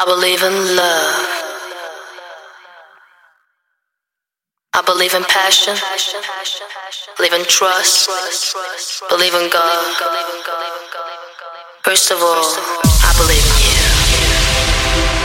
I believe in love. I believe in passion. Believe in trust. Believe in God. First of all, I believe in you.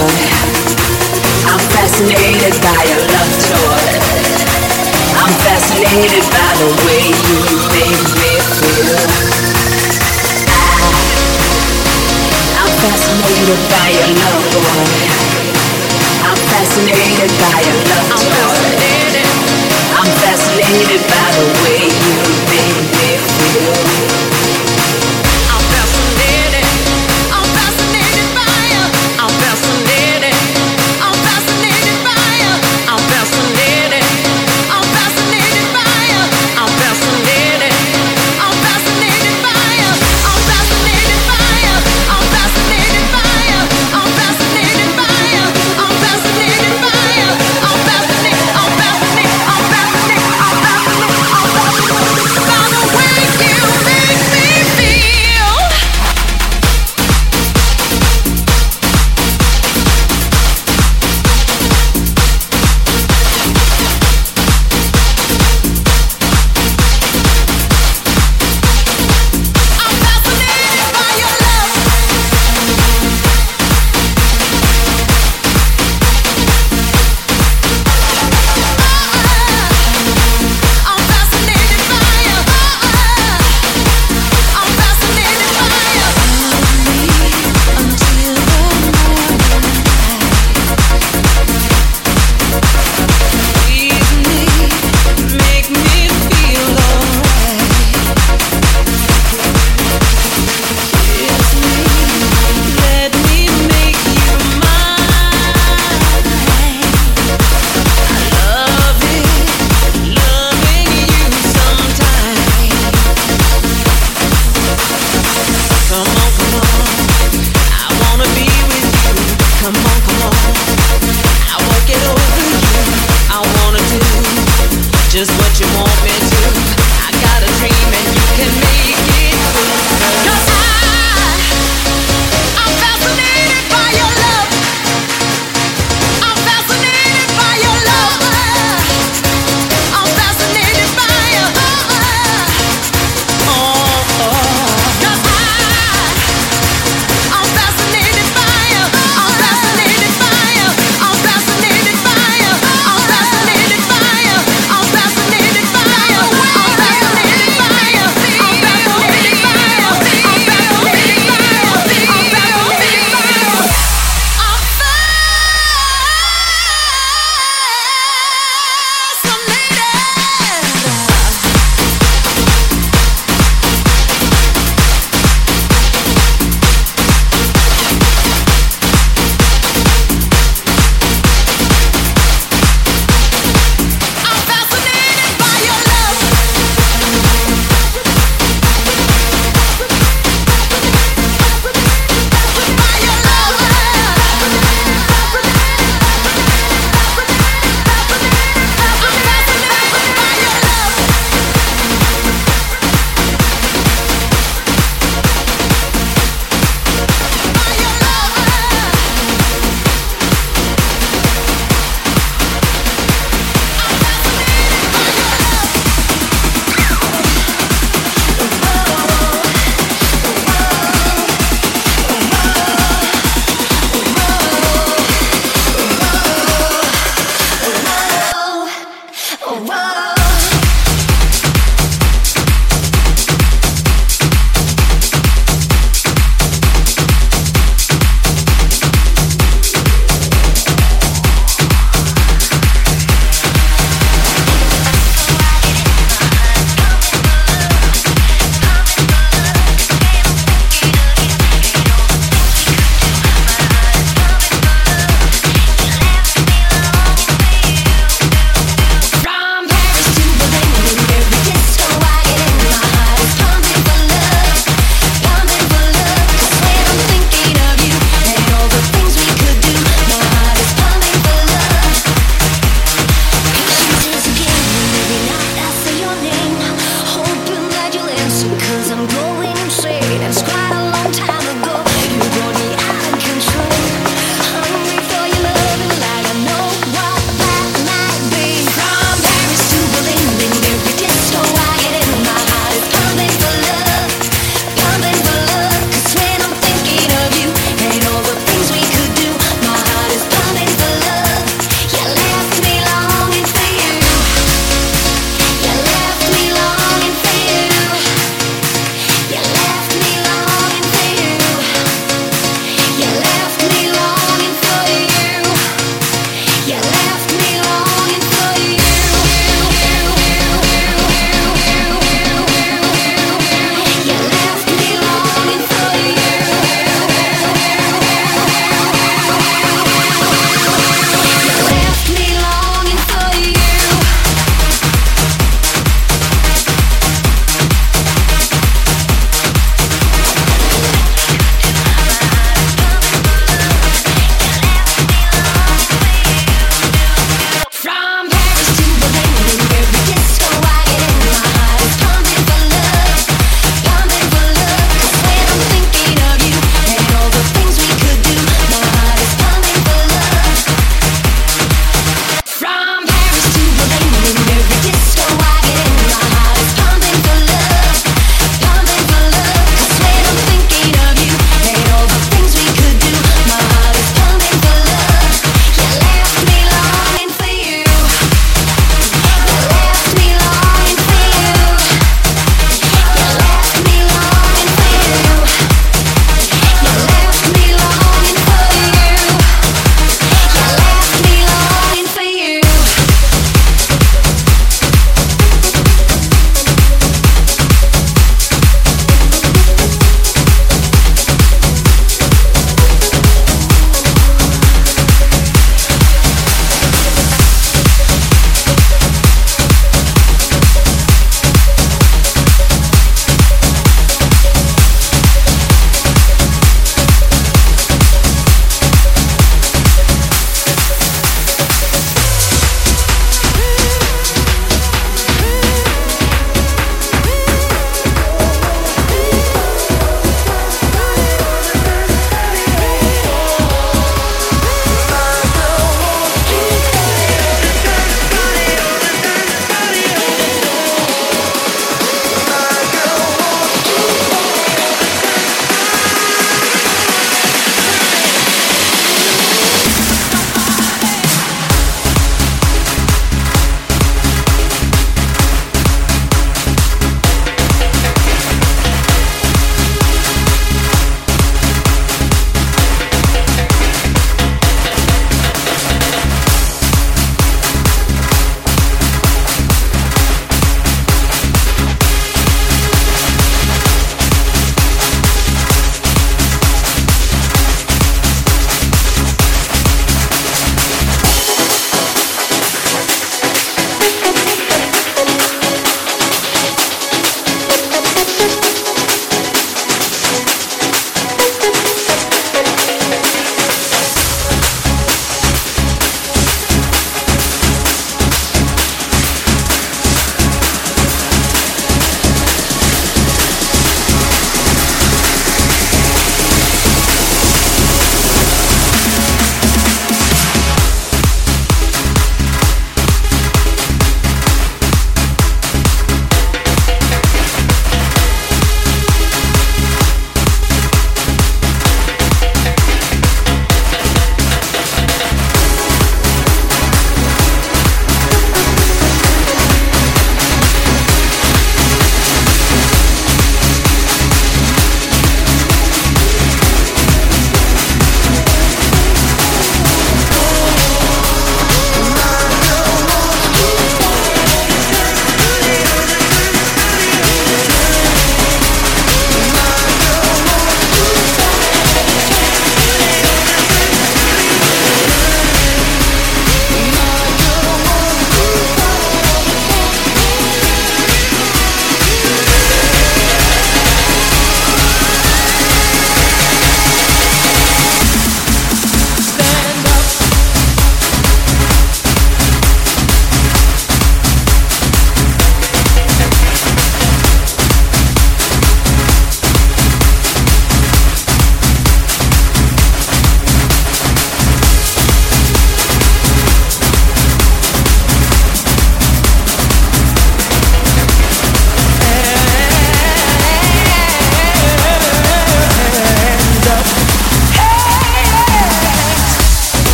I'm fascinated by your love toy. I'm fascinated by the way you make me feel. I'm fascinated by your love, boy. I'm fascinated by your love toy. I'm fascinated by the way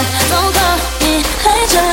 널 덩덩이 해줘.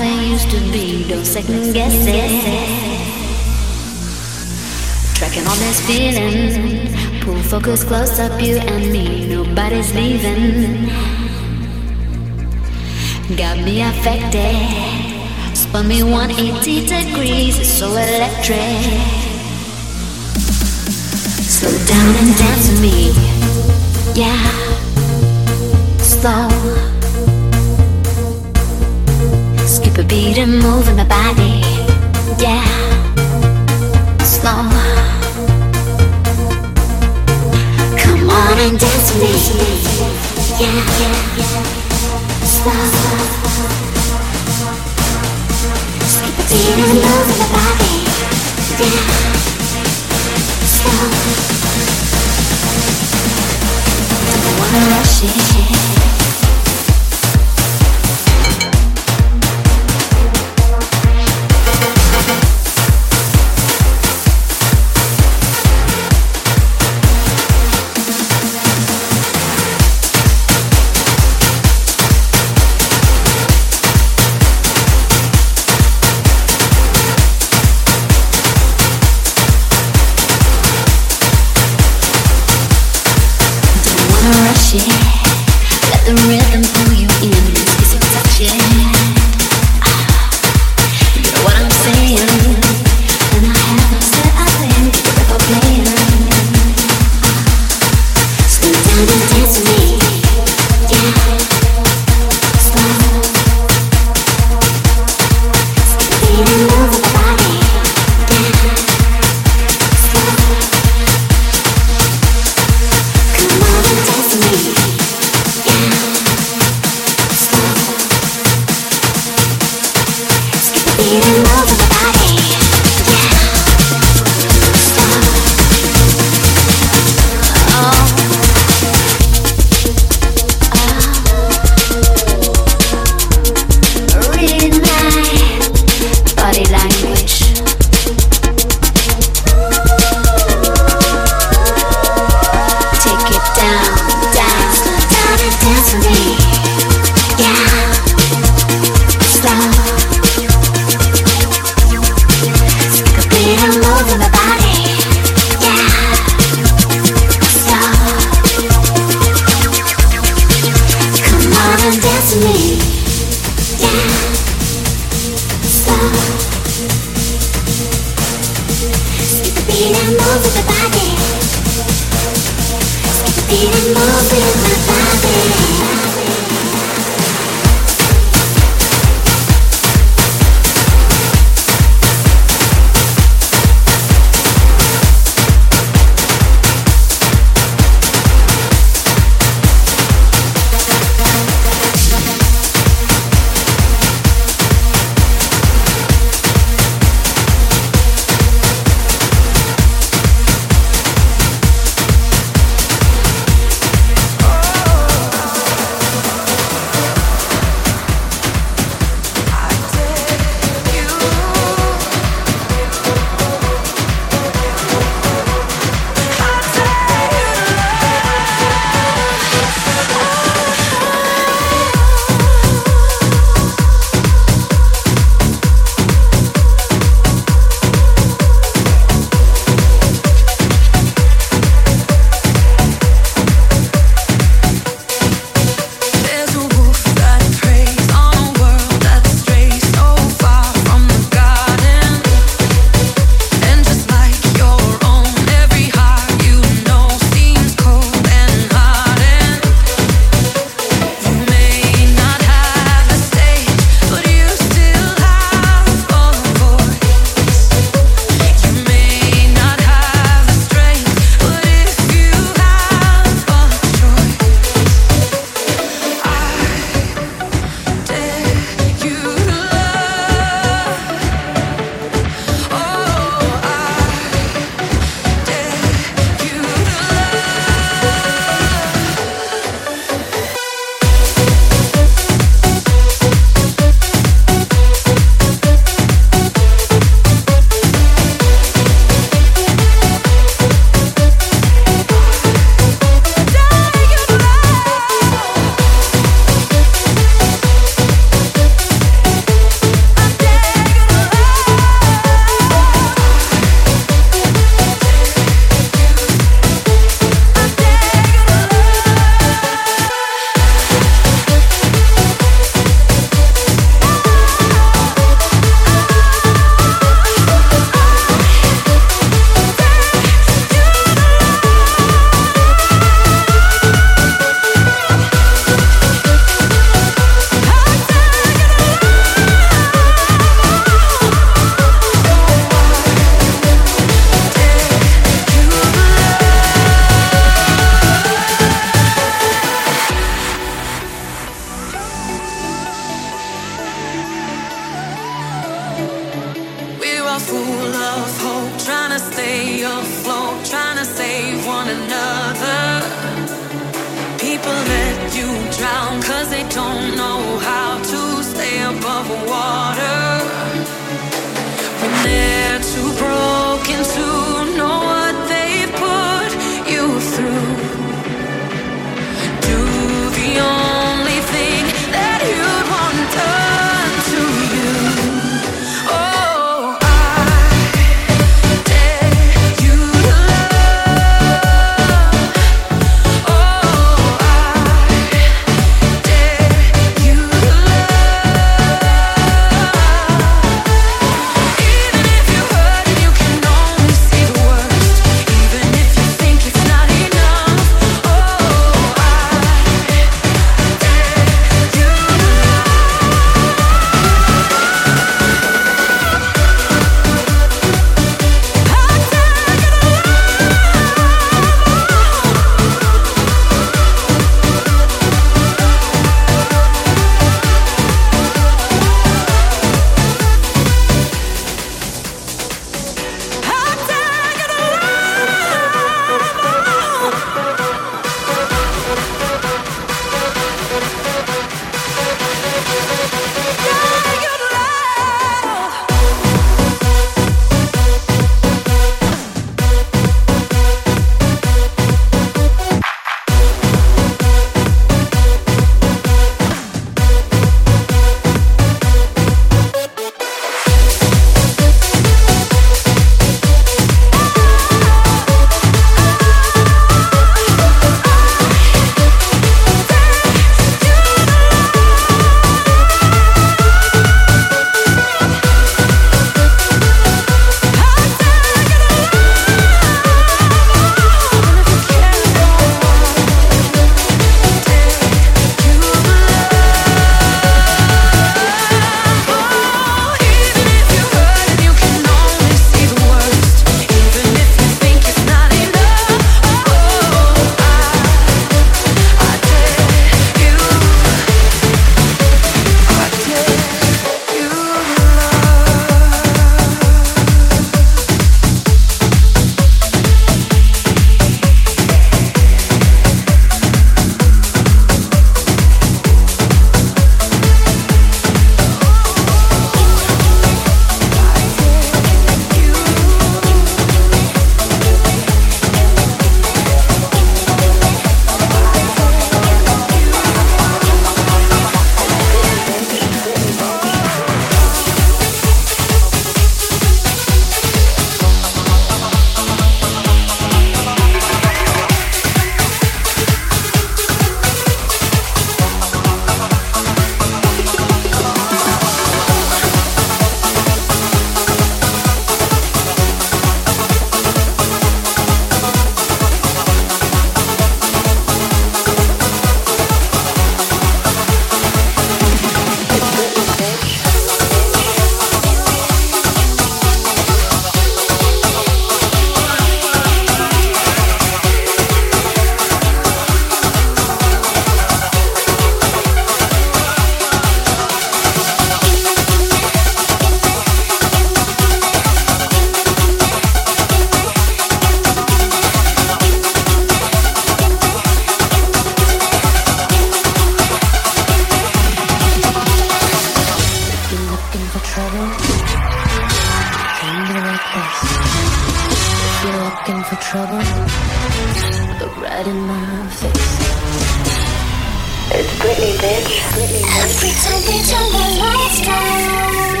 Every time we turn the lights down,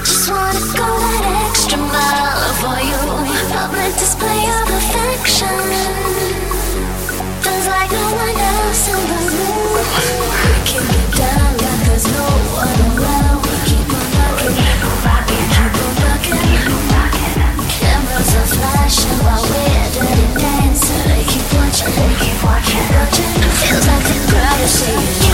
just wanna go that extra mile for you. Public display of affection. Feels like no one else in the room. I can't down, like there's no one around. Keep on rocking, keep on rocking, keep on rocking. Cameras are flashing while we're dirty dancing. They keep watching, they keep watching. Feels like Shake